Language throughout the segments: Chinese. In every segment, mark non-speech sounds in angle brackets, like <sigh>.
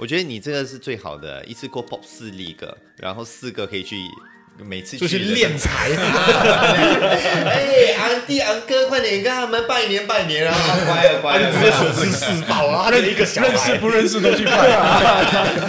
我觉得你这个是最好的，一次过 pop 四粒个，然后四个可以去每次就去的练财。<laughs> 哎，昂弟昂哥，快点跟他们拜年拜年啊！乖啊乖啊，直接损失四宝啊！他的一个小认识不认识都去拜啊。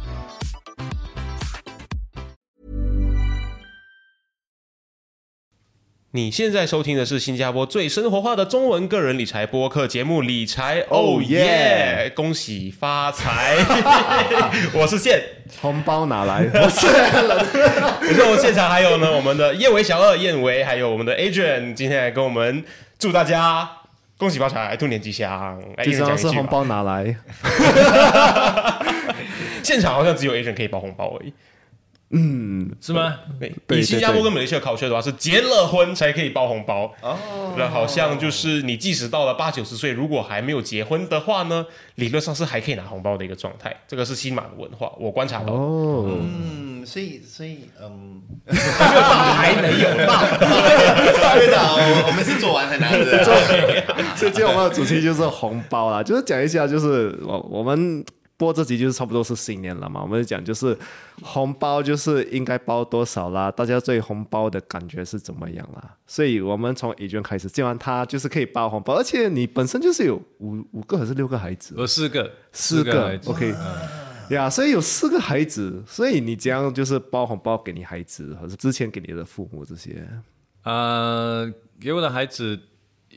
你现在收听的是新加坡最生活化的中文个人理财播客节目《理财哦耶》，恭喜发财！<laughs> 我是现，红包拿来，我是我是我们现场还有呢，我们的叶维小二燕维，还有我们的 Adrian，今天来跟我们祝大家恭喜发财，兔年吉祥。哎最一人讲一句吧重要是红包拿来。<laughs> 现场好像只有 Adrian 可以包红包而已。是吗？以新加坡跟马来西亚考学的话，是结了婚才可以包红包。哦，那好像就是你即使到了八九十岁，如果还没有结婚的话呢，理论上是还可以拿红包的一个状态。这个是新马的文化，我观察到。哦，嗯，所以所以嗯，还没有到，对的，我我们是做完才拿的。<laughs> 所以今天我们的主题就是红包啦，就是讲一下，就是我我们播这集就是差不多是新年了嘛，我们就讲就是红包就是应该包多少啦，大家对红包的感觉是怎么样啦？所以我们从 A 娟开始，既然他就是可以包红包，而且你本身就是有五五个还是六个孩子？我四个，四个 OK 呀所以有四个孩子，所以你这样就是包红包给你孩子，还是之前给你的父母这些。呃，给我的孩子，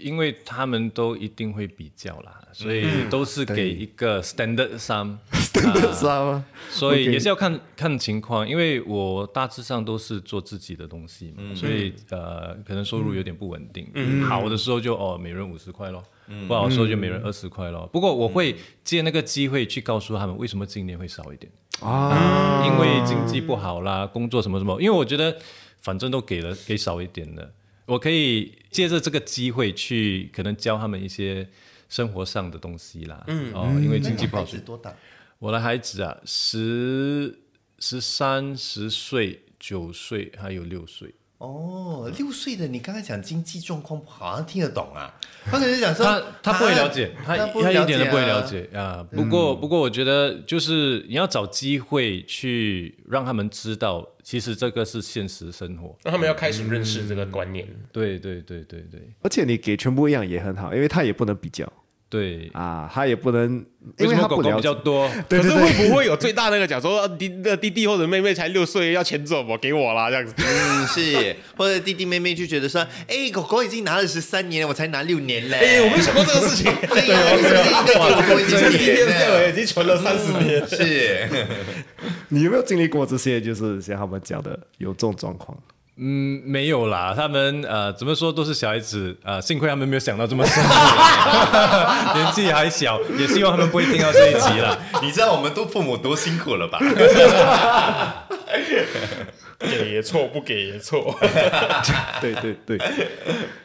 因为他们都一定会比较啦，所以都是给一个 standard sum，standard sum，？<laughs> 所以也是要看看情况，因为我大致上都是做自己的东西嘛，所以呃，可能收入有点不稳定。好的时候就哦，每人五十块咯，不好的时候就每人二十块咯。不过我会借那个机会去告诉他们，为什么今年会少一点。啊，因为经济不好啦，工作什么什么，因为我觉得反正都给了给少一点的，我可以借着这个机会去可能教他们一些生活上的东西啦。嗯，哦，因为经济不好，孩子多大？我的孩子啊，十十三、十岁、九岁，还有六岁。哦，六岁的，你刚才讲经济状况不好，好像听得懂啊。他可能讲说他他不会了解，他他一点都不会了啊解啊。不过不过，我觉得就是你要找机会去让他们知道，其实这个是现实生活。让他们要开始认识这个观念。对对对对对而且你给全部一样也很好，因为他也不能比较对。啊，他也不能，因为他狗狗。比较多？<laughs> 可是会，不会有最大那个讲说呃弟的弟弟或者妹妹才六岁要钱走我给我啦这样子？嗯，是，<laughs> 或者弟弟妹妹就觉得说，哎，狗狗已经拿了十三年了，我才拿六年嘞。哎，我没有想过这个事情。<laughs> 对呀，你是不是应该给我多一这个弟弟点对我呢？已经存了三十年。是，你有没有经历过这些？就是像他们讲的有这种状况。嗯，没有啦，他们呃怎么说都是小孩子，呃，幸亏他们没有想到这么深，<laughs> 年纪还小，也希望他们不会听到这一集啦。<laughs> 你知道我们都父母多辛苦了吧？<laughs> 给也错，不给也错。对对对，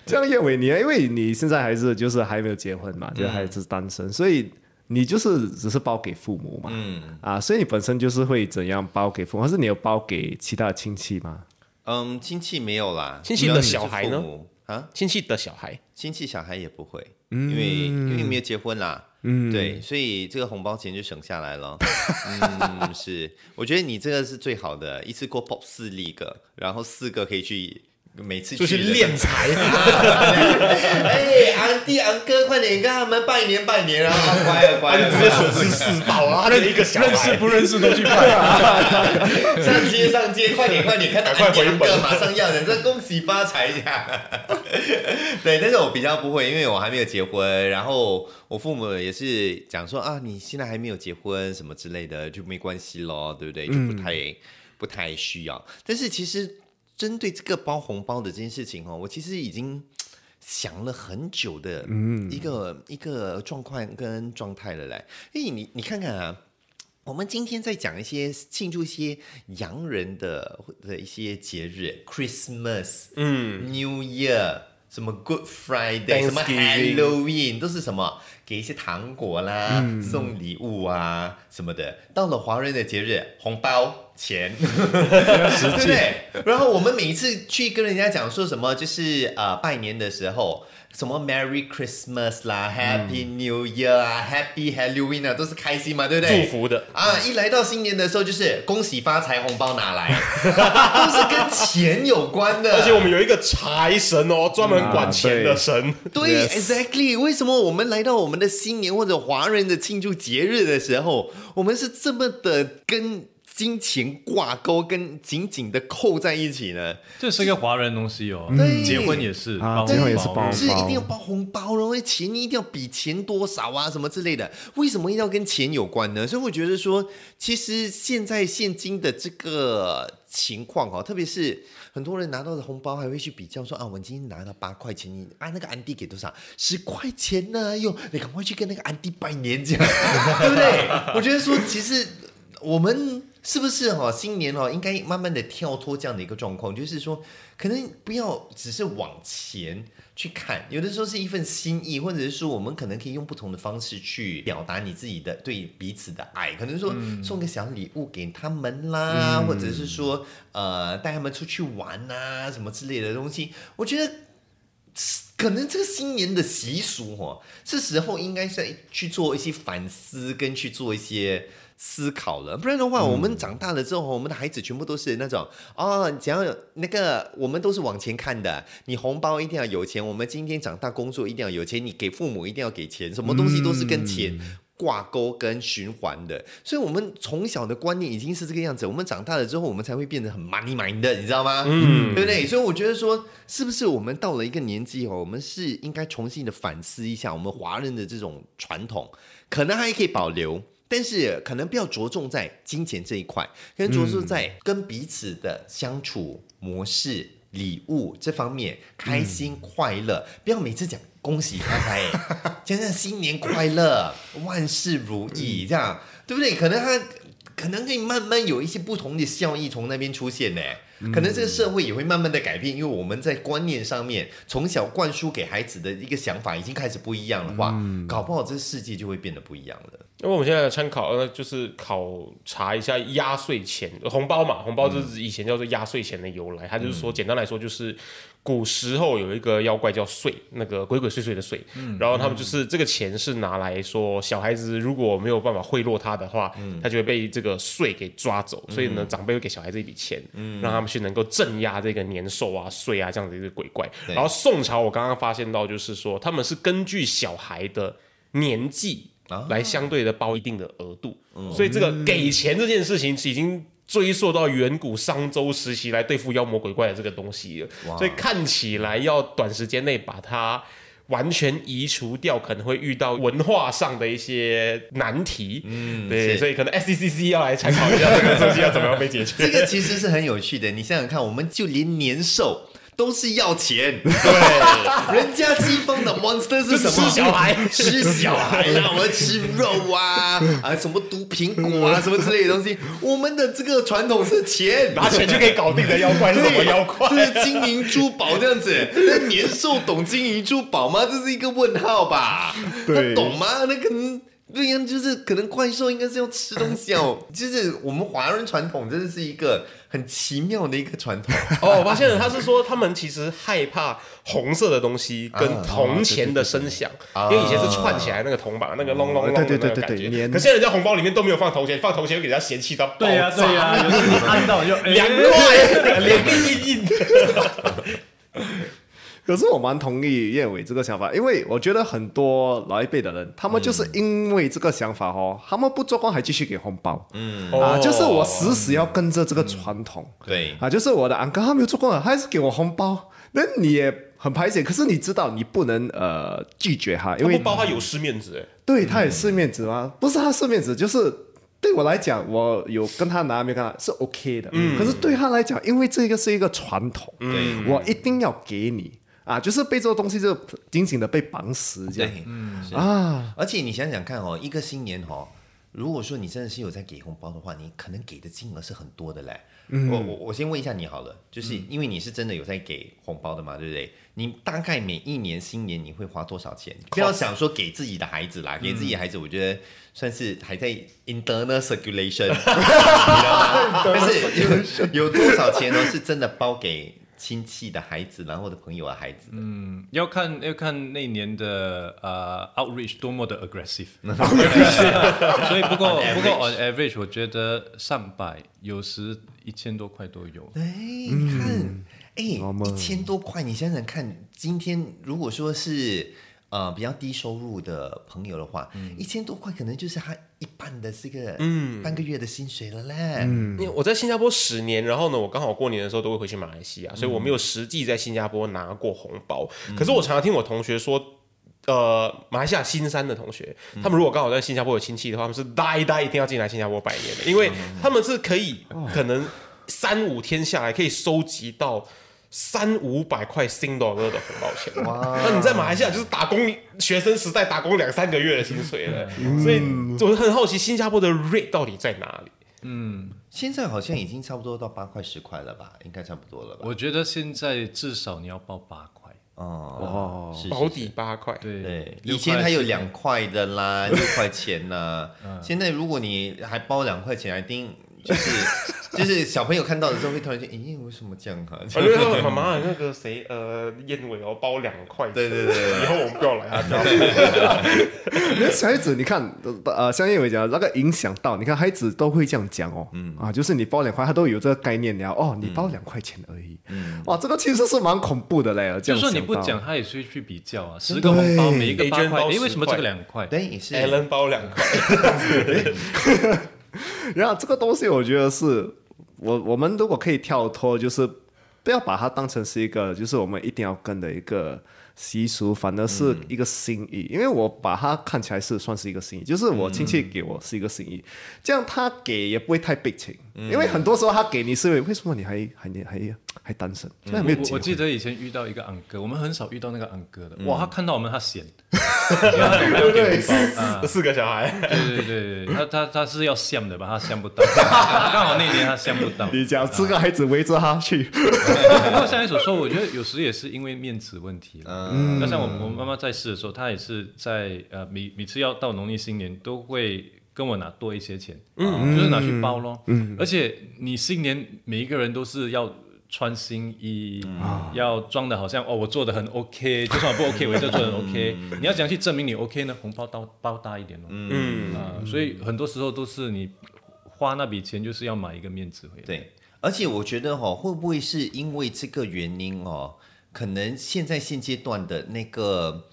这样叶伟，你因为你现在还是就是还没有结婚嘛，就还是单身，所以你就是只是包给父母嘛，嗯啊，所以你本身就是会怎样包给父母，还是你有包给其他的亲戚吗？嗯，亲戚没有啦，亲戚的小孩呢啊，亲戚的小孩，亲戚小孩也不会，因为因为没有结婚啦。嗯，对，所以这个红包钱就省下来了。<laughs> 嗯，是，我觉得你这个是最好的，一次过 pop 四粒个，然后四个可以去每次就是去的敛财。<laughs> 哎，昂弟昂哥，快点跟他们拜年拜年啊！啊乖啊乖啊，直接损失四宝啊！他一个小认识孩，不认识都去拜啊，<laughs> 上街上街，快点快点，看到昂回本哥马上要人，这恭喜发财呀！<laughs> 对，但是我比较不会，因为我还没有结婚，然后我父母也是讲说啊，你现在还没有结婚什么之类的，就没关系咯，对不对？就不太、不太需要。但是其实针对这个包红包的这件事情哦，我其实已经。<tsk> 想了很久的一个、一个状况跟状态了来，因为你你看看啊，我们今天在讲一些庆祝一些洋人的的一些节日，Christmas，嗯，New Year，什么 Good Friday，什么 Halloween，都是什么给一些糖果啦，送礼物啊什么的。到了华人的节日，红包钱，<laughs> 对不对？然后我们每一次去跟人家讲说什么，就是呃拜年的时候。什么 Merry Christmas 啦、Happy New Year 啊、Happy Halloween 啊，都是开心嘛，对不对？祝福的啊！一来到新年的时候，就是恭喜发财，红包拿来，<laughs> 都是跟钱有关的。而且我们有一个财神哦，专门管钱的神。对，exactly。为什么我们来到我们的新年或者华人的庆祝节日的时候，我们是这么的跟金钱挂钩，跟紧紧的扣在一起呢？这是一个华人东西哦对。结婚也是，包啊结婚也是红包是一定要包红包，然后钱一定要比钱多少啊，什么之类的。为什么一定要跟钱有关呢？所以我觉得说，其实现在现今的这个情况哦，特别是很多人拿到的红包还会去比较说啊，我今天拿到八块钱，你啊那个安迪给多少？十块钱呢？哟，你赶快去跟那个安迪拜年，这样 <laughs> 对不对？我觉得说，其实我们是不是哈、新年哦，应该慢慢的跳脱这样的一个状况，就是说，可能不要只是往前去看，有的时候是一份心意，或者是说，我们可能可以用不同的方式去表达你自己的对彼此的爱，可能说送个小礼物给他们啦，或者是说呃带他们出去玩啊什么之类的东西，我觉得。可能这个新年的习俗哦，是时候应该是去做一些反思，跟去做一些思考了。不然的话，我们长大了之后，我们的孩子全部都是那种哦，只要有那个，我们都是往前看的。你红包一定要有钱，我们今天长大工作一定要有钱，你给父母一定要给钱，什么东西都是跟钱。挂钩跟循环的，所以我们从小的观念已经是这个样子。我们长大了之后，我们才会变得很 money mind 的，你知道吗？嗯，对不对？所以我觉得说，是不是我们到了一个年纪哦，我们是应该重新的反思一下我们华人的这种传统，可能还可以保留。但是可能不要着重在金钱这一块，可能着重在跟彼此的相处模式、礼物这方面，开心快乐，不要每次讲恭喜发财，<laughs> 讲讲新年快乐，万事如意，这样对不对？可能他可能可以慢慢有一些不同的效益从那边出现呢。可能这个社会也会慢慢的改变，因为我们在观念上面从小灌输给孩子的一个想法已经开始不一样的话，搞不好这个世界就会变得不一样了。因为我们现在的参考，呃，就是考察一下压岁钱、红包嘛，红包就是以前叫做压岁钱的由来。它就是说，简单来说，就是古时候有一个妖怪叫祟，那个鬼鬼祟祟的祟，然后他们就是这个钱是拿来说，小孩子如果没有办法贿赂他的话，他就会被这个祟给抓走。所以呢，长辈会给小孩子一笔钱，让他们去能够镇压这个年兽啊、祟啊这样的一个鬼怪。然后宋朝，我刚刚发现到就是说，他们是根据小孩的年纪。来相对的包一定的额度，所以这个给钱这件事情已经追溯到远古商周时期来对付妖魔鬼怪的这个东西了。所以看起来要短时间内把它完全移除掉，可能会遇到文化上的一些难题。嗯，对，所以可能 S C C C 要来参考一下这个东西要怎么样被解决。这个其实是很有趣的，你想想看，我们就连年兽。都是要钱，对，人家西方的 monster 是什么？吃小孩，吃小孩啦，我们吃肉啊，啊，什么毒苹果啊，什么之类的东西。我们的这个传统是钱，拿钱就可以搞定的妖怪是什么妖怪？就是金银珠宝这样子。那年兽懂金银珠宝吗？这是一个问号吧？他懂吗？那可能。对呀，就是可能怪兽应该是要吃东西哦，就是我们华人传统真的是一个很奇妙的一个传统。<laughs> 哦，我发现了，他是说他们其实害怕红色的东西跟铜钱的声响，因为以前是串起来那个铜板，那个隆隆隆的那对对对个感觉。可现在人家红包里面都没有放铜钱，放铜钱会给人家嫌弃到爆对呀、炸对呀、有时候 <laughs> 你按到就两哎块，脸变硬硬的。可是我蛮同意燕伟这个想法，因为我觉得很多老一辈的人，他们就是因为这个想法哦，他们不做工还继续给红包，嗯。啊，就是我死死要跟着这个传统，对，啊，就是我的安哥他没有做工了，他还是给我红包，那你也很排解，可是你知道你不能呃拒绝他，因他为不包他有失面子哎。对他也是面子吗？不是他是面子，就是对我来讲，我有跟他拿没有跟他是 OK 的。可是对他来讲，因为这个是一个传统，对。我一定要给你啊，就是被这个东西就紧紧的被绑死这样对，嗯啊。而且你想想看哦，一个新年哦，如果说你真的是有在给红包的话，你可能给的金额是很多的嘞。我我我先问一下你好了，就是因为你是真的有在给红包的嘛，对不对？你大概每一年新年你会花多少钱？不要想说给自己的孩子啦，给自己的孩子，我觉得算是还在 internal circulation，<laughs> 你知道吗？<laughs> <laughs> 但是有有多少钱呢？是真的包给亲戚的孩子，然后或者朋友的孩子。的？嗯，要看要看那年的呃 outreach 多么的 aggressive，<laughs> <laughs> 所以不过不过 on average 我觉得上百，有时一千多块都有。哎，你看，哎、一千多块，你想想看，今天如果说是呃比较低收入的朋友的话，一千多块可能就是他一半的这个嗯半个月的薪水了嘞。因为我在新加坡十年，然后呢，我刚好过年的时候都会回去马来西亚，所以我没有实际在新加坡拿过红包。可是我常常听我同学说，呃，马来西亚新山的同学，他们如果刚好在新加坡有亲戚的话，他们是呆一大一定要进来新加坡拜年的，因为他们是可以可能三五天下来可以收集到。三五百块新 dollar 的红包钱，那你在马来西亚就是打工学生时代打工两三个月的薪水了，所以我很好奇新加坡的 rate 到底在哪里？嗯。现在好像已经差不多到八块十块了吧，应该差不多了吧？我觉得现在至少你要报八块，哦，是是保底八块，对对，以前还有两块的啦，六块钱呐。<laughs> 现在如果你还包两块钱，一定就是就是小朋友看到的时候会突然间，咦，为什么这样啊？我就说妈妈那个谁呃燕尾哦包两块，对对对对以后我们不要来他家。<laughs> 那小孩子，你看，呃，像叶伟讲，那个影响到，你看孩子都会这样讲哦，嗯啊，就是你包两块，他都有这个概念了，哦，你包两块钱而已，嗯，哇，这个其实是蛮恐怖的嘞，这就算你样想到不讲，他也是会去比较啊。十个红包，每一个八块，包诶，为什么这10个两块？对，也是 Allen 包两块，<laughs> <laughs> 然后这个东西，我觉得是我我们如果可以跳脱，就是不要把它当成是一个，就是我们一定要跟的一个习俗，反而是一个心意。因为我把它看起来是算是一个心意，就是我亲戚给我是一个心意，这样他给也不会太悲情。因为很多时候他给你是为为什么你还还还还单身，我结我记得以前遇到一个安哥，我们很少遇到那个安哥的。哇，他看到我们他嫌，因为他懂还要给红包啊。<laughs> 四个小孩，对对对对，他他他是要相的吧？他相不到，刚好那年他相不到。你讲四个孩子围着他去，不过像你所说，我觉得有时也是因为面子问题了。嗯那像我我妈妈在世的时候，她也是在呃每每次要到农历新年都会跟我拿多一些钱，嗯，就是拿去包咯。嗯，而且你新年每一个人都是要。穿新衣，要装的好像哦，我做的很 OK，就算我不 OK，我也是做的很 OK。你要怎样去证明你 OK 呢？红包包包大一点哦。嗯，啊，所以很多时候都是你花那笔钱，就是要买一个面子回来。对，而且我觉得哈、会不会是因为这个原因哦？可能现在现阶段的那个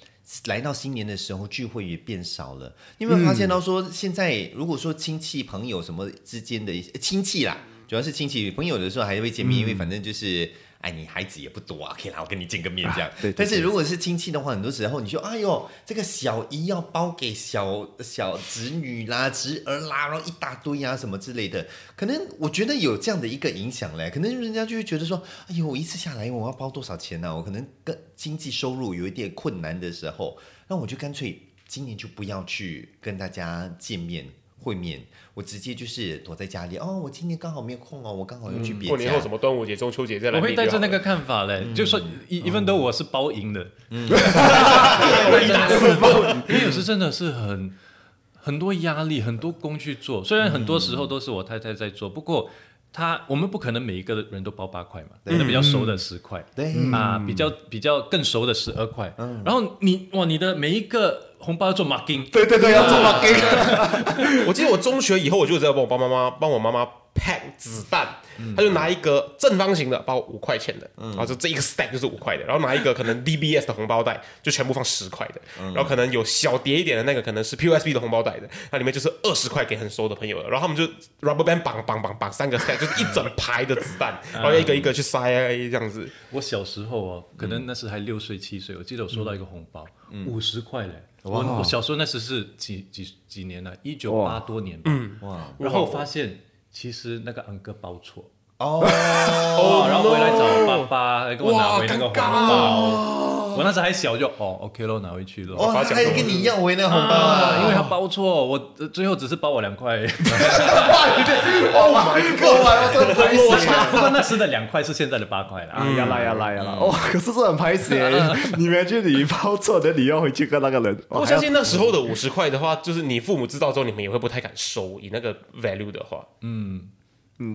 来到新年的时候聚会也变少了。你有没有发现到说，现在如果说亲戚朋友什么之间的一些亲戚啦，主要是亲戚朋友的时候还会见面，因为反正就是。哎，你孩子也不多啊，可以啦，我跟你见个面这样。但是如果是亲戚的话，很多时候你就哎呦，这个小姨要包给小小侄女啦、侄儿啦，然后一大堆啊什么之类的，可能我觉得有这样的一个影响嘞，可能人家就会觉得说，哎呦，我一次下来我要包多少钱呢、我可能跟经济收入有一点困难的时候，那我就干脆今年就不要去跟大家见面。会面，我直接就是躲在家里哦。我今天刚好没有空哦，我刚好要去别家。过年后什么端午节、中秋节再来我会。带着那个看法嘞，就说一一分都我 <laughs> 是包赢的，因为有时真的是很很多压力，很多工去做。虽然很多时候都是我太太在做，不过她我们不可能每一个人都包八块嘛，那比较熟的十块，对啊，比较比较更熟的十二块。然后你哇，你的每一个红包要做 marking，对对对，要做 marking。<laughs> 我记得我中学以后，我就知道帮我爸妈妈帮我妈妈 pack 子弹，他就拿一个正方形的包五块钱的，然后就这一个 stack 就是五块的，然后拿一个可能 DBS 的红包袋，就全部放十块的，然后可能有小叠一点的那个可能是 POSB 的红包袋的，那里面就是二十块给很熟的朋友的，然后他们就 rubber band 绑绑绑绑三个 stack，就是一整排的子弹，<laughs> 然后一个一个去塞这样子。我小时候哦，可能那时还六岁七岁，我记得我收到一个红包，五十块嘞。我我小时候那时是几几几年了？一九八多年吧。哇然后发现其实那个安哥包错，哦，哦，<laughs> 然后回来找我爸爸来跟我拿回那个红包。我那时还小就哦，OK 咯，拿回去了。哦，他还跟你一样回那个红包啊，啊，因为他包错，我呃最后只是包我两块。Oh my god！这很拍死。不过那时的两块是现在的八块了。啊，呀啦呀啦呀啦！哦，可是这很拍死耶！你们就你包错的，你要回去跟那个人。哦我相信那时候的五十块的话，就是你父母知道之后，你们也会不太敢收，以那个 value 的话。嗯，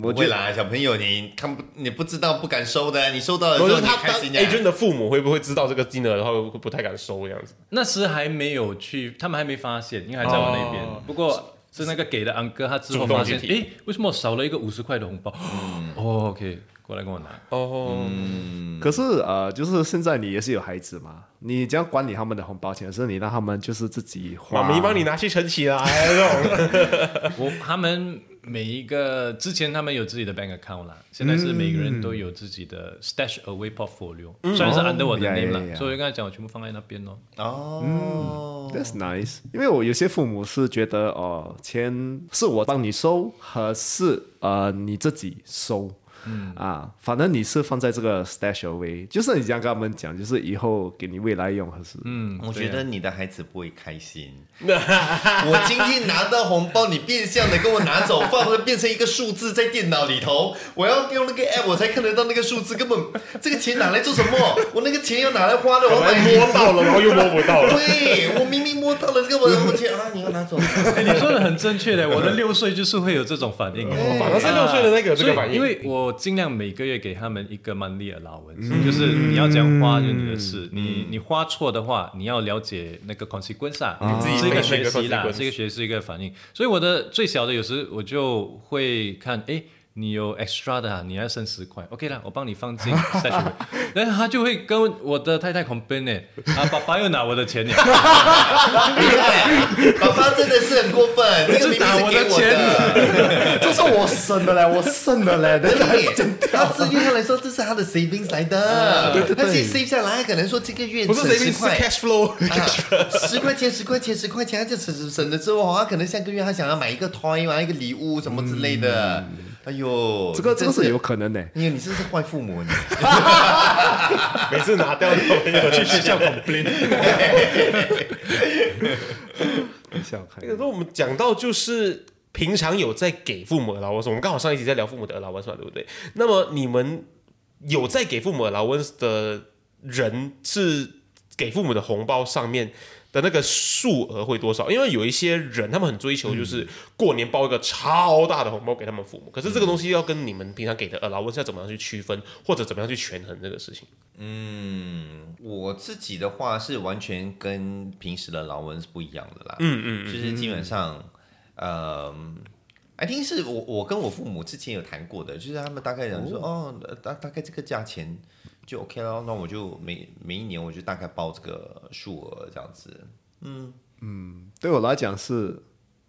我觉得啦，小朋友你看不你不知道不敢收的，你收到了他他开心 A 君的。父母会不会知道这个金额然后，会不太敢收这样子？那时还没有去，他们还没发现，因为还在我那边。哦不过是那个给的安哥，他之后发现，主动去提诶，为什么少了一个五十块的红包？哦，OK，过来跟我拿。哦，可是呃，就是现在你也是有孩子嘛，你只要管理他们的红包钱，是你让他们就是自己花。妈咪帮你拿去存起来。<laughs> 我他们每一个之前他们有自己的 bank account 啦，现在是每个人都有自己的 stash away portfolio，、虽然是 under 我的呀 name 啦呀呀所以我跟他讲，我全部放在那边咯。哦，That's nice，因为我有些父母是觉得哦，钱是我帮你收，还是呃你自己收？嗯啊，反正你是放在这个 stash away，就是你这样跟他们讲，就是以后给你未来用，还是嗯我觉得你的孩子不会开心。<laughs> 我今天拿到红包，你变相的跟我拿走，放了变成一个数字在电脑里头，我要用那个 app 我才看得到那个数字，根本 <laughs> 这个钱拿来做什么？我那个钱要拿来花的，我买摸到了，<laughs> 然后又摸不到了。对我明明摸到了这个我我钱啊，你要拿走。哎，你说的很正确的，我的六岁就是会有这种反应。反而是六岁的那个这个反应，因为我尽量每个月给他们一个 monthly allowance，、就是你要讲花就是你的事，你你花错的话，你要了解那个 consequence 啊，自己是一个学习啦，是一个学习一个反应。所以我的最小的有时我就会看，哎。你有 extra 的、啊，你要剩十块，OK 啦，我帮你放进 stash away。<laughs> 然后他就会跟我的太太 complain 呢，啊，爸爸又拿我的钱呢，<laughs> 爸爸真的是很过分，这个明明是给我的。<laughs> 这是我省的嘞，我省的嘞，对对，他字面上来说，这是他的 savings 来的，他自己 save 下来，可能说这个月不是省谁是，cash flow，啊，十块钱，十块钱，十块钱，他就省省省了之后，他可能下个月他想要买一个 toy 买一个礼物什么之类的。哎呦，这个这个是有有，可能的。因为你真是坏父母，你 <laughs> 每次拿掉都要去学校 complain。想看那个时候我们讲到就是平常有在给父母 allowance，我们刚好上一集在聊父母的 allowance 嘛，对不对？那么你们有在给父母 allowance 的人是给父母的红包上面的那个数额会多少？因为有一些人他们很追求就是过年包一个超大的红包给他们父母，可是这个东西要跟你们平常给的 allowance 要怎么样去区分，或者怎么样去权衡这个事情？嗯，我自己的话是完全跟平时的劳文是不一样的啦。嗯嗯就是基本上，呃，I think 是我我跟我父母之前有谈过的，就是他们大概讲说，哦，大大概这个价钱就 OK 了，那我就每每一年我就大概报这个数额这样子。嗯嗯对我来讲是，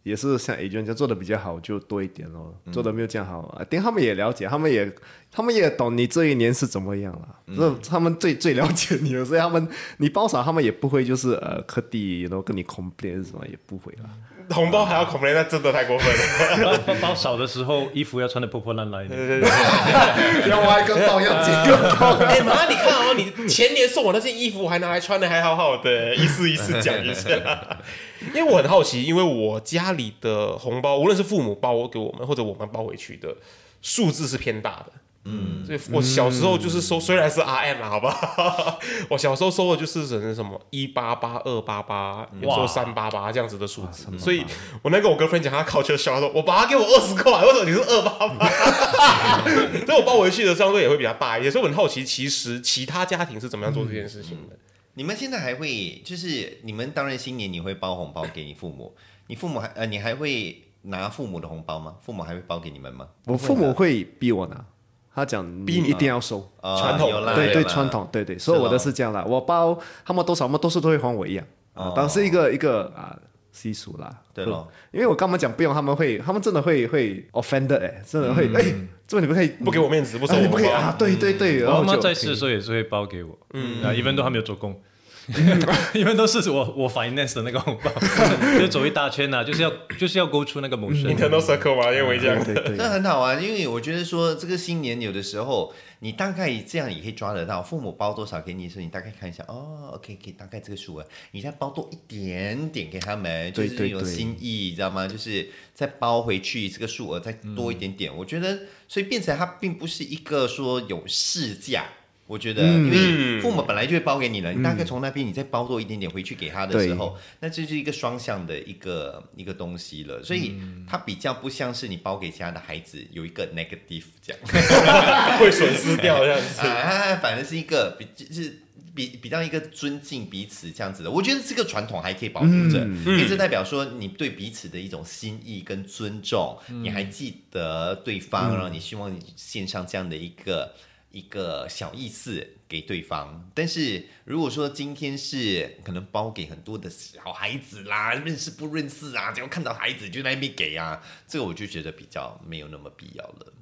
也是像 A 娟这样做的比较好，就多一点咯。嗯做的没有这样好，啊，但他们也了解，他们也他们也懂你这一年是怎么样了。嗯这、他们最最了解你了，所以他们你包少，他们也不会就是呃刻地然后跟你 complain 什么，也不会啦。红包还要 complain，那真的太过分了。包包少的时候衣服要穿的破破烂烂一点。要挖一个洞，要剪个洞。哎妈，你看哦，你前年送我那件衣服，我还拿来穿的还好好的，一次一次讲一下。<laughs> 因为我很好奇，因为我家里的红包，无论是父母包给我们，或者我们包回去的，数字是偏大的。嗯，所以我小时候就是收，虽然是 RM 啊，好不好？<laughs> 我小时候收的就是什么什么一八八、二八八，有时候三八八这样子的数字。所以我那个我跟 friend 讲，他考车小，他说我爸给我二十块，为什么你是二八八？<laughs> 所以我包回去的相对也会比较大一些。所以我很好奇，其实其他家庭是怎么样做这件事情的？你们现在还会就是你们当然新年你会包红包给你父母，你父母还呃你还会拿父母的红包吗？父母还会包给你们吗？我父母会逼我拿，他讲逼你一定要收。啊传统。对对，传统，对对，所以我的是这样啦，我包他们多少，他们多数都会还我一样。啊，当然是一个一个啊习俗啦。对咯。因为我跟他们讲不用，他们会，他们真的会会 offended 哎，真的会哎，这你不可以不给我面子，不收你不可以啊，对对对，我妈妈然后就在世的时候也是会包给我，嗯，啊，一般都还没有做工，<laughs> 一般都是我我 finance 的那个红包，<laughs> 就走一大圈呐、就是要就是要勾出那个某生。internal circle 嘛，因为这样对对对这很好啊，因为我觉得说这个新年有的时候你大概这样也可以抓得到，父母包多少给你的时候，你大概看一下，哦，OK，可以大概这个数额，你再包多一点点给他们，就是一种对对对心意，你知道吗？就是再包回去这个数额再多一点点，我觉得，所以变成它并不是一个说有市价。我觉得，因为父母本来就会包给你了，你大概从那边你再包多一点点回去给他的时候，那这是一个双向的一个一个东西了。所以它比较不像是你包给其他的孩子有一个 negative 这样，<laughs> 会损失掉这样子。<laughs> 啊，反而是一个比就是比比较一个尊敬彼此这样子的。我觉得这个传统还可以保留着，因为这代表说你对彼此的一种心意跟尊重，你还记得对方，然后你希望你献上这样的一个。一个小意思给对方，但是如果说今天是可能包给很多的小孩子啦，认识不认识啊，只要看到孩子就在那边给啊，这个我就觉得比较没有那么必要了。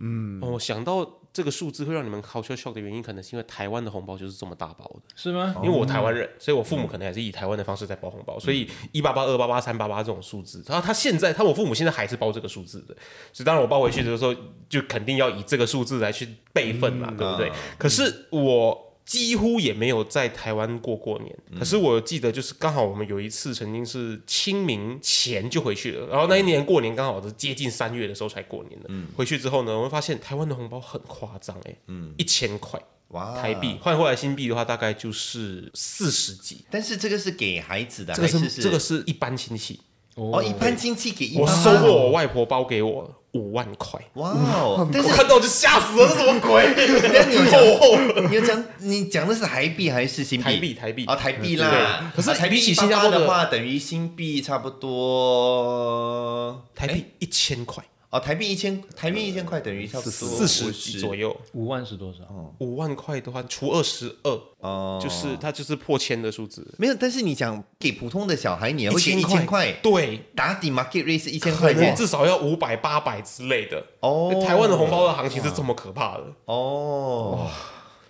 嗯哦，想到这个数字会让你们 culture shock 的原因，可能是因为台湾的红包就是这么大包的。是吗？因为我台湾人，所以我父母可能还是以台湾的方式在包红包，所以一八八、二八八、三八八这种数字，然后他现在，他我父母现在还是包这个数字的，所以当然我包回去的时候，就肯定要以这个数字来去备份嘛，对不对啊？可是我。几乎也没有在台湾过过年，可是我记得就是刚好我们有一次曾经是清明前就回去了，然后那一年过年刚好是接近三月的时候才过年的。回去之后呢，我会发现台湾的红包很夸张哎，一千块哇，台币。换回来新币的话，大概就是四十几。但是这个是给孩子的，这个还是是这个是一般亲戚，哦，一般亲戚给一般我收过我外婆包给我五万块，哇哦！<laughs> 但是我看到我就吓死了，这什么鬼？<laughs> 那你 <laughs> 厚厚，你要讲，你讲的是台币还是新币？台币台币啊，台币啦。可是啊台币比起新加坡的的话，等于新币差不多台币一千块，哦，台币一千，台币一千块等于差不多四十几左右。五万是多少？五万块的话，除二十二，哦，就是它就是破千的数字。没有。但是你讲给普通的小孩，你也会给一千块，对，打底 market rate 是一千可块至少要五百、八百之类的。哦。台湾的红包的行情是这么可怕的，哦，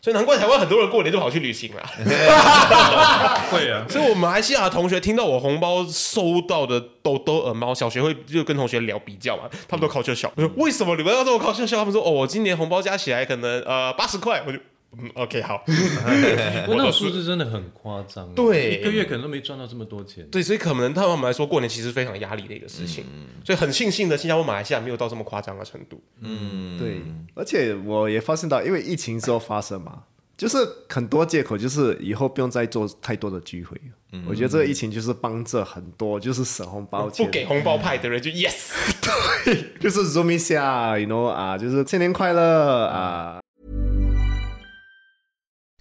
所以难怪台湾很多人过年就跑去旅行了。会啊，<laughs> <laughs> 所以，我马来西亚的同学听到我红包收到的都都耳猫，小学会就跟同学聊比较嘛，他们都考笑笑。我说为什么你们要这么考笑笑？他们说哦，我今年红包加起来可能呃八十块，我就嗯 OK 好。<laughs> 我那种数字真的很夸张，对一个月可能都没赚到这么多钱。对，所以可能对他们来说，过年其实非常压力的一个事情。所以很庆幸的，新加坡、马来西亚没有到这么夸张的程度。嗯对，而且我也发现到，因为疫情之后发生嘛，就是很多借口，就是以后不用再做太多的聚会。嗯我觉得这个疫情就是帮着很多，就是省红包钱，不给红包派的人就 yes <laughs> 对。就是 zoom 一下，you know 啊，就是新年快乐啊。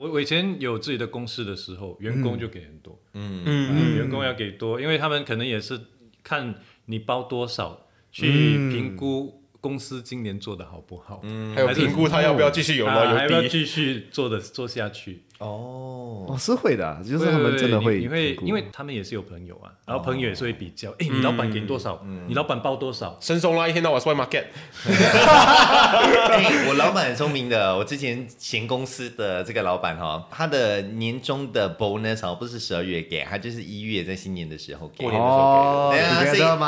我我以前有自己的公司的时候，员工就给很多，嗯。嗯，员工要给多，因为他们可能也是看你包多少，去评估公司今年做的好不好，嗯，还有评估他要不要继续有吗？还要不要有低，继续做的做下去，哦，哦，是会的啊，就是他们真的会对你你会因为他们也是有朋友啊，然后朋友也是会比较，哎，你老板给多少？你老板报多少？伸松啦，一天到晚 s w market，<laughs> 哎，我老板很聪明的，我之前前公司的这个老板哈，他的年终的 bonus 哦不是十二月给，他就是一月在新年的时候给。过年的时候哦，对啊所以吗？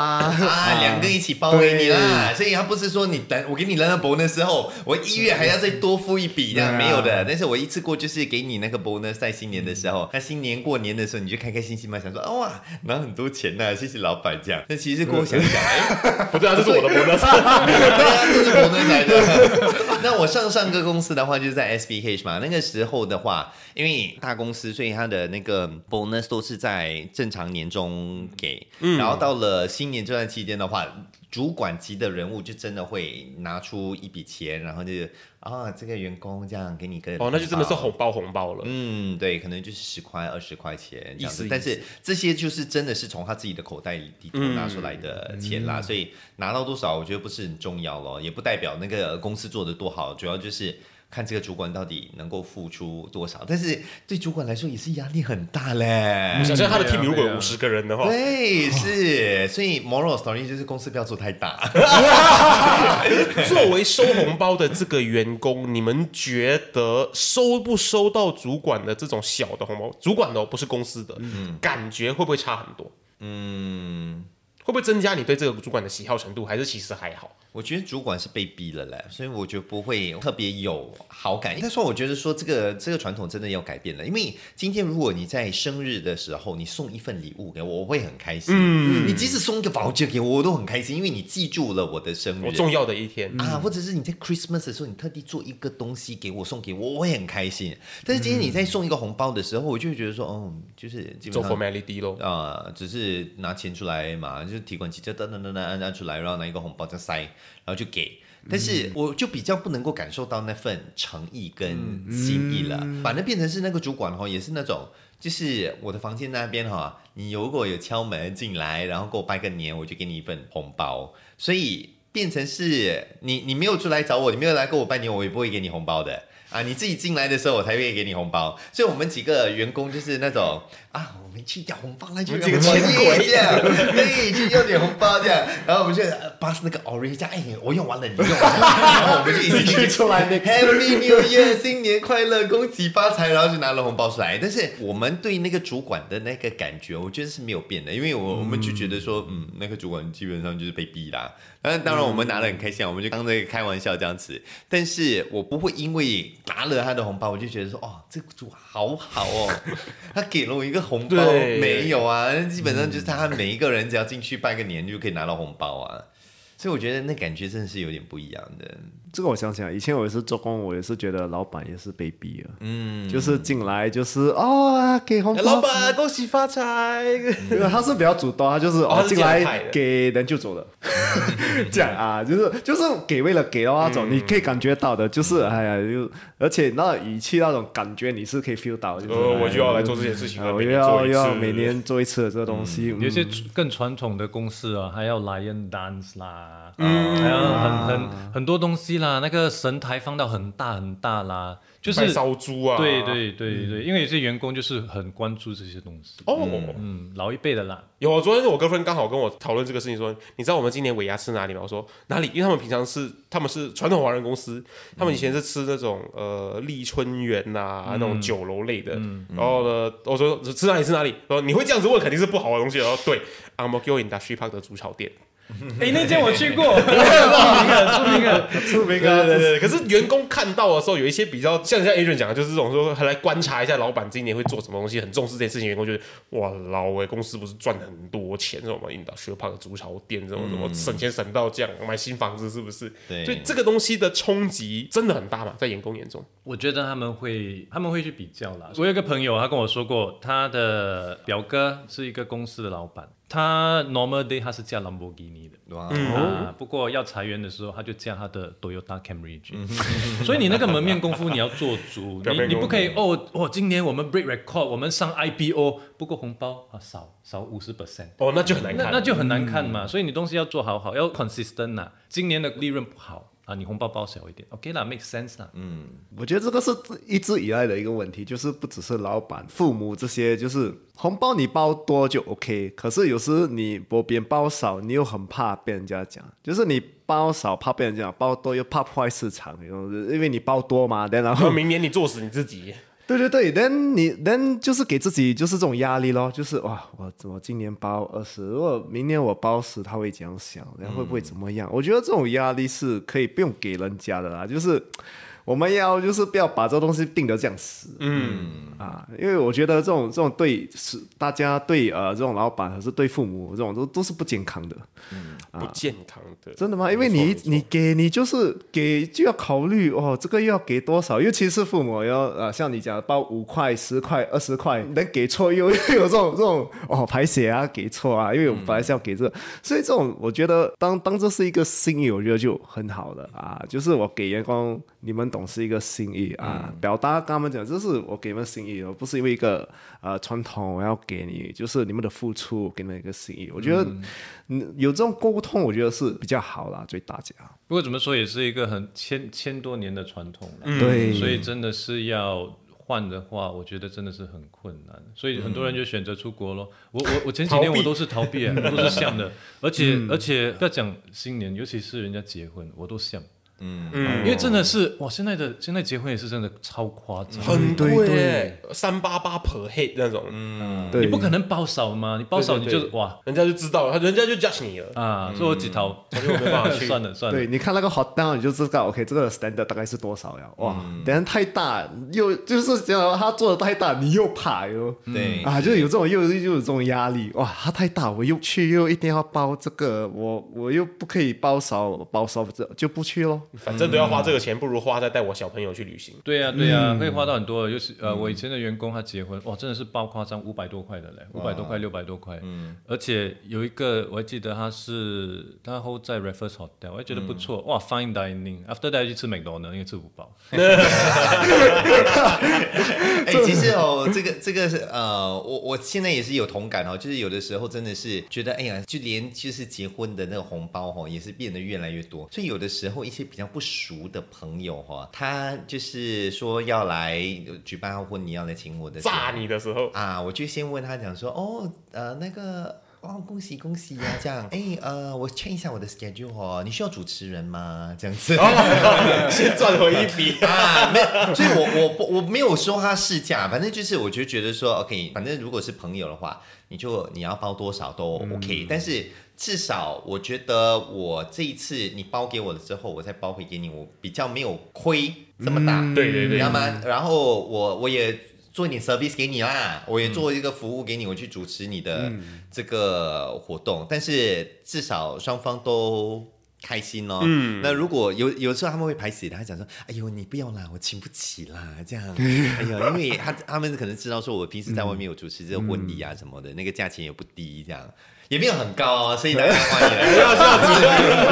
啊，<laughs> 两个一起包给你啦，所以他不是说你等我给你了那 bonus 之后，我一月还要再多付一笔这样啊没有的，但是我一次过就是给你那个 bonus 在新年的时候，那新年过年的时候你就开开心心嘛，想说哦哇拿很多钱呐、谢谢老板这样，那其实过后想想，哎，<laughs> 不对啊，这是我的 bonus。<laughs> 对啊，这是 bonus 来的。<laughs> 那我上上个公司的话就是在 SBH 嘛，那个时候的话，因为大公司，所以他的那个 bonus 都是在正常年终给，然后到了新年这段期间的话。主管级的人物就真的会拿出一笔钱，然后就啊，这个员工这样给你个哦，那就真的是红包红包了。嗯，对，可能就是十块、二十块钱这样子但是这些就是真的是从他自己的口袋里头拿出来的钱啦，所以拿到多少，我觉得不是很重要咯，也不代表那个公司做的多好，主要就是看这个主管到底能够付出多少。但是对主管来说也是压力很大嘞。想象他的 team 如果有五十个人的话，对，是，所以 moral story 就是公司不要做太大。作为收红包的这个员工，你们觉得收不收到主管的这种小的红包，主管的哦，不是公司的，感觉会不会差很多？嗯，会不会增加你对这个主管的喜好程度？还是其实还好？我觉得主管是被逼了嘞，所以我觉得不会特别有好感。应该说，我觉得说这个这个传统真的要改变了，因为今天如果你在生日的时候你送一份礼物给我，我会很开心。嗯，你即使送一个 voucher 给我，我都很开心，因为你记住了我的生日。我重要的一天，啊，或者是你在 Christmas 的时候，你特地做一个东西给我送给我，我会很开心。但是今天你在送一个红包的时候，我就会觉得说，哦，就是做上 formality 咯。啊、只是拿钱出来嘛，就是提款机就噔噔噔噔按按出来，然后拿一个红包再塞，然后就给。但是我就比较不能够感受到那份诚意跟心意了，反正变成是那个主管哈，也是那种，就是我的房间那边哈，你如果有敲门进来，然后给我拜个年，我就给你一份红包，所以变成是你你没有出来找我，你没有来跟我拜年，我也不会给你红包的。啊，你自己进来的时候，我才愿意给你红包。所以，我们几个员工就是那种啊，我们去要红包那，就几个钱鬼这样，对，去要点红包这样。然后我们就呃 pass 那个 orange，这样，哎，我用完了，你用完了，然后我们就一起去出来那个 Happy New Year，新年快乐，恭喜发财，然后就拿了红包出来。但是我们对那个主管的那个感觉，我觉得是没有变的，因为我我们就觉得说，嗯，那个主管基本上就是被逼啦。但当然我们拿的很开心啊，我们就当这个开玩笑这样子。但是我不会因为拿了他的红包，我就觉得说，哦，这个主管好好哦，<laughs> 他给了我一个红包，对。没有啊，基本上就是他每一个人只要进去拜个年就可以拿到红包啊。所以我觉得那感觉真的是有点不一样的。这个我想起来，以前我也是做工，我也是觉得老板也是被逼了，嗯，就是进来就是哦给红包，老板，恭喜发财！他是比较主动，他就是哦进来给人就走了，<laughs> 这样啊，就是就是给为了给的那种，你可以感觉到的，就是哎呀，就而且那语气那种感觉你是可以 feel 到，就是呃，哎我就要来做这件事情了，呃我又要要每年做一次的这个东西，有些嗯更传统的公司啊，还要 lion dance 啦，还要很很很多东西啦，那个神台放到很大很大啦，就是卖烧猪啊，对对对对，因为有些员工就是很关注这些东西，哦，嗯，老一辈的啦，有，昨天我哥 friend 刚好跟我讨论这个事情，说你知道我们今年尾牙吃哪里吗？我说哪里？因为他们平常是他们是传统华人公司，他们以前是吃那种呃立春园呐、那种酒楼类的。然后呢，我说吃哪里吃哪里？说你会这样子问，肯定是不好的东西。然后对 a m o g i o Industry Park 的煮炒店。<laughs> 哎，那间我去过，<laughs> 出名了，出名了。出名对对对对，可是员工看到的时候，有一些比较像像 Adrian 讲的，就是这种说来观察一下老板今年会做什么东西，很重视这件事情。员工觉得哇，老伟公司不是赚很多钱，什么引导学胖的足球店，这种什么省钱省到这样，买新房子是不是？对所以这个东西的冲击真的很大嘛，在员工眼中。我觉得他们会，他们会去比较啦。我有一个朋友，他跟我说过，他的表哥是一个公司的老板，他 normal day 他是驾兰博基尼的。哇，啊，不过要裁员的时候，他就驾他的 Toyota Camry 去。<laughs> 所以你那个门面功夫你要做足，<laughs> 你你不可以哦哦，今年我们 break record，我们上 IPO，不过红包啊少少五十 percent。哦，那就很难看。那那就很难看嘛，所以你东西要做好好，要 consistent 呐。今年的利润不好啊，你红包包小一点，OK 啦，make sense 啦。嗯，我觉得这个是一直以来的一个问题，就是不只是老板、父母这些，就是红包你包多就 OK，可是有时你我别人包少，你又很怕被人家讲，就是你包少怕被人家讲，包多又怕破坏市场，因为你包多嘛，然后然后明年你做死你自己。对对对，then 你 then 就是给自己就是这种压力咯，就是哇，我怎么今年包二十，如果明年我包十，他会怎样想，然后会不会怎么样？我觉得这种压力是可以不用给人家的啦，就是我们要就是不要把这东西定得这样死，嗯，啊，因为我觉得这种这种对是大家对呃这种老板还是对父母这种都都是不健康的，嗯不健康的。真的吗？因为你你给你就是给就要考虑哦，这个要给多少？尤其是父母要呃，像你讲包五块、十块、二十块，能给错又又有这种 <laughs> 这种哦排血啊，给错啊，因为我本来是要给这个，所以这种我觉得当当这是一个心意，我觉得就很好的啊，就是我给员工你们懂是一个心意啊，表达跟他们讲，这是我给你们心意，我不是因为一个呃传统我要给你，就是你们的付出给你们一个心意，我觉得嗯有这种沟通，我觉得是比较好啦，对大家。不过怎么说也是一个很千千多年的传统了。对，所以真的是要换的话，我觉得真的是很困难。所以很多人就选择出国咯。我我我前几年我都是逃避啊，我都是想的，而且而且不要讲新年，尤其是人家结婚，我都想。嗯。因为真的是哇，现在的现在结婚也是真的超夸张，很贵耶，三八八 per head 那种，嗯，对你不可能包少嘛，你包少你就哇。人家就知道了，他人家就 judge 你了。啊，所以我几套我就没办法去。<laughs> 算了算了。对，，你看那个 hot down，你就知道 OK，这个 standard 大概是多少呀？哇，等下太大，又就是讲他做的太大，你又怕哟。对。啊，就是有这种又又有这种压力，哇，他太大，我又去又一定要包这个，我我又不可以包少包少，这就不去咯。反正都要花这个钱，不如花在带我小朋友去旅行。对呀、对呀、会花到很多的。就是呃，我以前的员工他结婚，哇，真的是包夸张，五百多块的嘞，五百多块，六百多块。嗯，而且有一个我还记得他是他 hold 在 Raffles Hotel，我还觉得不错，哇，fine dining。After that 去吃 McDonald，因为吃不饱。<laughs> <laughs> 哎、其实哦，这个这个是呃，我我现在也是有同感哦，就是有的时候真的是觉得，哎呀，就连就是结婚的那个红包哈、哦，也是变得越来越多。所以有的时候一些比较不熟的朋友哈、哦，他就是说要来举办婚礼，要来请我的炸你的时候，啊，我就先问他讲说，哦，呃，那个。哦，恭喜恭喜呀、这样，哎，呃，我 check 一下我的 schedule 哦，你需要主持人吗？这样子，<laughs> 先赚回一笔。<laughs> 啊，没有，所以我我不我没有说他试驾，反正就是我就觉得说，OK，反正如果是朋友的话，你就你要包多少都 OK，、但是至少我觉得我这一次你包给我了之后，我再包回给你，我比较没有亏这么大，对对对你知道吗？然后我我也。做一点 service 给你啦，我也做一个服务给你，我去主持你的这个活动，但是至少双方都开心哦。嗯，那如果有有时候他们会排挤的，他讲说：“哎呦，你不要啦，我请不起啦。”这样，<laughs> 哎呦，因为他他们可能知道说我平时在外面有主持这个婚礼啊什么的，那个价钱也不低，这样也没有很高哦，所以大家欢迎来。要这样子，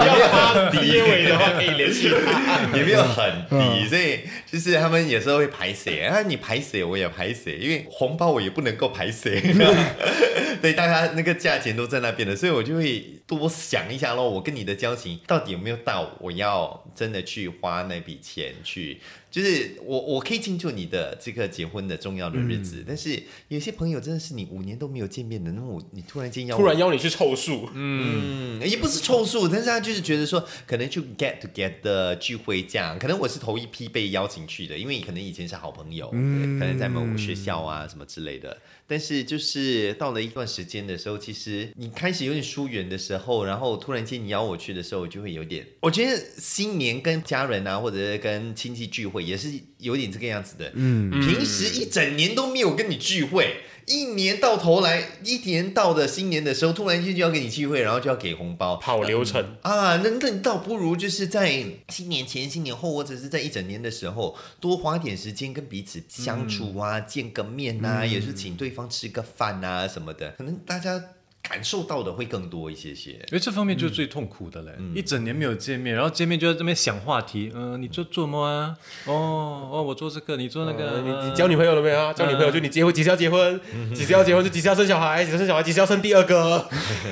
要发结尾的话可以联系他。也没有很低，所以就是他们有时候会排谁啊，你排谁我也排谁，因为红包我也不能够排谁，<laughs> 对，大家那个价钱都在那边的，所以我就会多想一下咯，我跟你的交情到底有没有到我要真的去花那笔钱去就是我我可以庆祝你的这个结婚的重要的日子，但是有些朋友真的是你五年都没有见面的，那么我你突然间要突然邀你去凑数，嗯，也不是凑数，但是他就是觉得说，可能就 get together 聚会这样，可能我是头一批被邀请去的，因为可能以前是好朋友，嗯。可能在某个学校啊什么之类的。但是就是到了一段时间的时候，其实你开始有点疏远的时候，然后突然间你邀我去的时候，我就会有点，我觉得新年跟家人啊，或者是跟亲戚聚会，也是有点这个样子的。嗯，平时一整年都没有跟你聚会。一年到头来，一年到的新年的时候，突然间就要跟你聚会，然后就要给红包，跑流程啊！那那你倒不如就是在新年前、新年后，或者是在一整年的时候，多花点时间跟彼此相处啊，见个面啊，也是请对方吃个饭啊什么的，可能大家。感受到的会更多一些些，因为这方面就是最痛苦的嘞，一整年没有见面，然后见面就在这边想话题，嗯，你做做么啊？哦哦，我做这个，你做那个，你你交女朋友了没有啊？交女朋友就你结婚几时要结婚？几时要结婚就几时要生小孩？几时生小孩？几时要生第二个？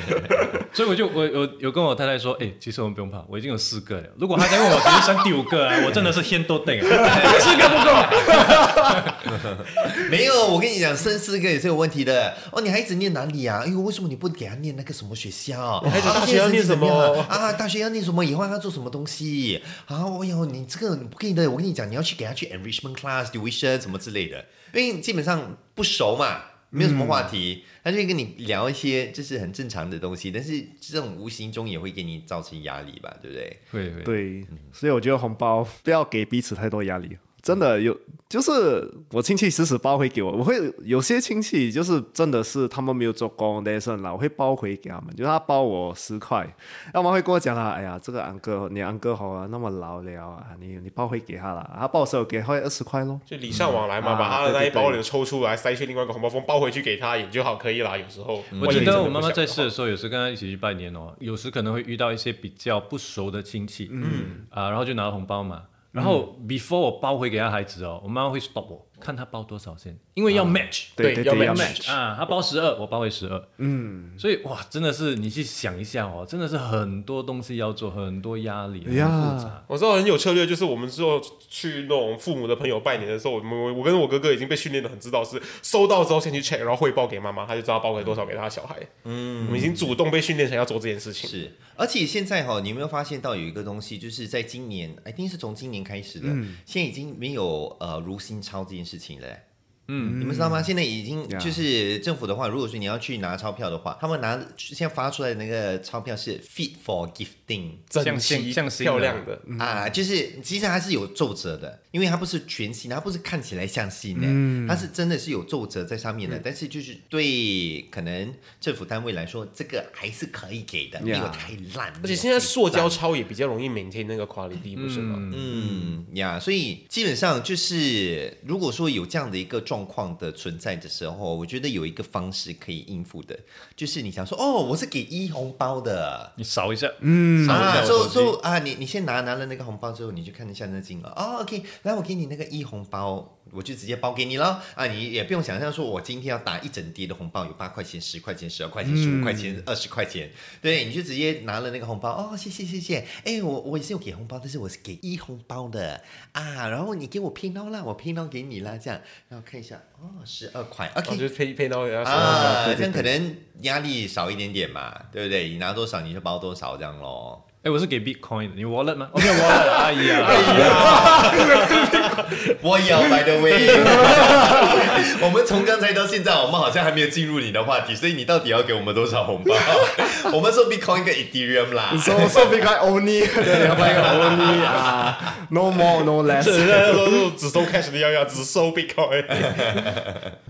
<laughs> 所以我就我我有跟我太太说，哎，其实我们不用怕，我已经有四个了。如果他再问我几时生第五个啊，我真的是天都等，<laughs> 四个不够。<laughs> 没有，我跟你讲，生四个也是有问题的。哦，你孩子念哪里啊？哎呦，为什么你不？给他念那个什么学校？孩子大学要念什么啊？大学要念什么？以后要做什么东西？啊，哎有，你这个不可以的。我跟你讲，你要去给他去 enrichment class tuition 什么之类的，因为基本上不熟嘛，没有什么话题，他就会跟你聊一些就是很正常的东西，但是这种无形中也会给你造成压力吧，对不对？会会对，所以我觉得红包不要给彼此太多压力。真的有，就是我亲戚时时包回给我，我会有些亲戚就是真的是他们没有做工，但是老会包回给他们，就是他包我十块，他们会跟我讲啦，哎呀，这个安哥，你安哥好啊，那么老了啊，你你包回给他了，他包时候给会二十块咯，就礼尚往来嘛，把他的那一包里抽出来，塞去另外一个红包封，包回去给他也就好，可以啦。有时候我记得我妈妈在世的时候，有时跟他一起去拜年哦，有时可能会遇到一些比较不熟的亲戚，嗯啊，然后就拿红包嘛。然后，before 我抱回给他孩子哦，我妈妈会 stop 我。看他包多少先，因为要 match，对，要 match 啊。他包十二，我包回十二，嗯，所以哇，真的是你去想一下哦，真的是很多东西要做，很多压力，很复杂。我知道很有策略，就是我们之后去那种父母的朋友拜年的时候，我们我跟我哥哥已经被训练的很知道，是收到之后先去 check，然后汇报给妈妈，他就知道包给多少给他小孩。嗯，我们已经主动被训练成要做这件事情。是，而且现在哈，你有没有发现到有一个东西，就是在今年，一定是从今年开始的，现在已经没有呃如新超这件事事情嘞。嗯，你们知道吗？现在已经就是政府的话，如果说你要去拿钞票的话，他们拿现在发出来的那个钞票是 fit for gifting，整齐、漂亮的啊，就是其实它是有皱褶的，因为它不是全新，它不是看起来像新的，它是真的是有皱褶在上面的。但是就是对可能政府单位来说，这个还是可以给的，没有太烂。而且现在塑胶钞也比较容易 maintain 那个 quality，不是吗？嗯呀，所以基本上就是如果说有这样的一个状。状况的存在的时候，我觉得有一个方式可以应付的，就是你想说哦，我是给一红包的，你扫一下，嗯，啊，说说啊，你你先拿拿了那个红包之后，你去看一下那金额，哦，OK，来我给你那个一红包。我就直接包给你了啊！你也不用想象说，我今天要打一整叠的红包，有八块钱、十块钱、十二块钱、十五块钱、二十块钱，对，你就直接拿了那个红包哦，谢谢谢谢。哎，我我也是有给红包，但是我是给一红包的啊。然后你给我拼刀啦，我拼刀给你啦，这样，然后看一下哦，十二块，OK，就配配到啊，这样可能压力少一点点嘛，对不对？你拿多少你就包多少这样咯。哎，我是给 Bitcoin 的，你 Wallet 吗？OK，Wallet，<laughs> 哎呀，哎呀，我有，By the way，<laughs> 我们从刚才到现在，我们好像还没有进入你的话题，所以你到底要给我们多少红包？<laughs> 我们说 Bitcoin 跟 Ethereum 啦，你说说 Bitcoin only，对，要办一个 only 啊，No more，No less，只收 cash 的要要，只收 Bitcoin。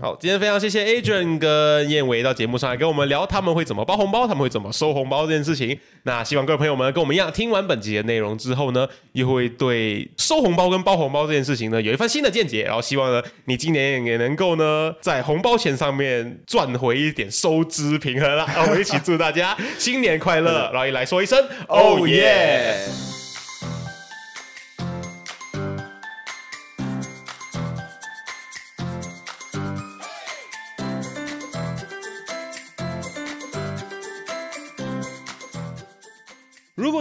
好，今天非常谢谢 Adrian 跟燕伟到节目上来跟我们聊，他们会怎么包红包，他们会怎么收红包这件事情。那希望各位朋友们。跟我们一样，听完本集的内容之后呢，又会对收红包跟包红包这件事情呢，有一番新的见解。然后希望呢，你今年也能够呢，在红包钱上面赚回一点收支平衡了。我们一起祝大家新年快乐！<laughs> 然后也来说一声，Oh yeah！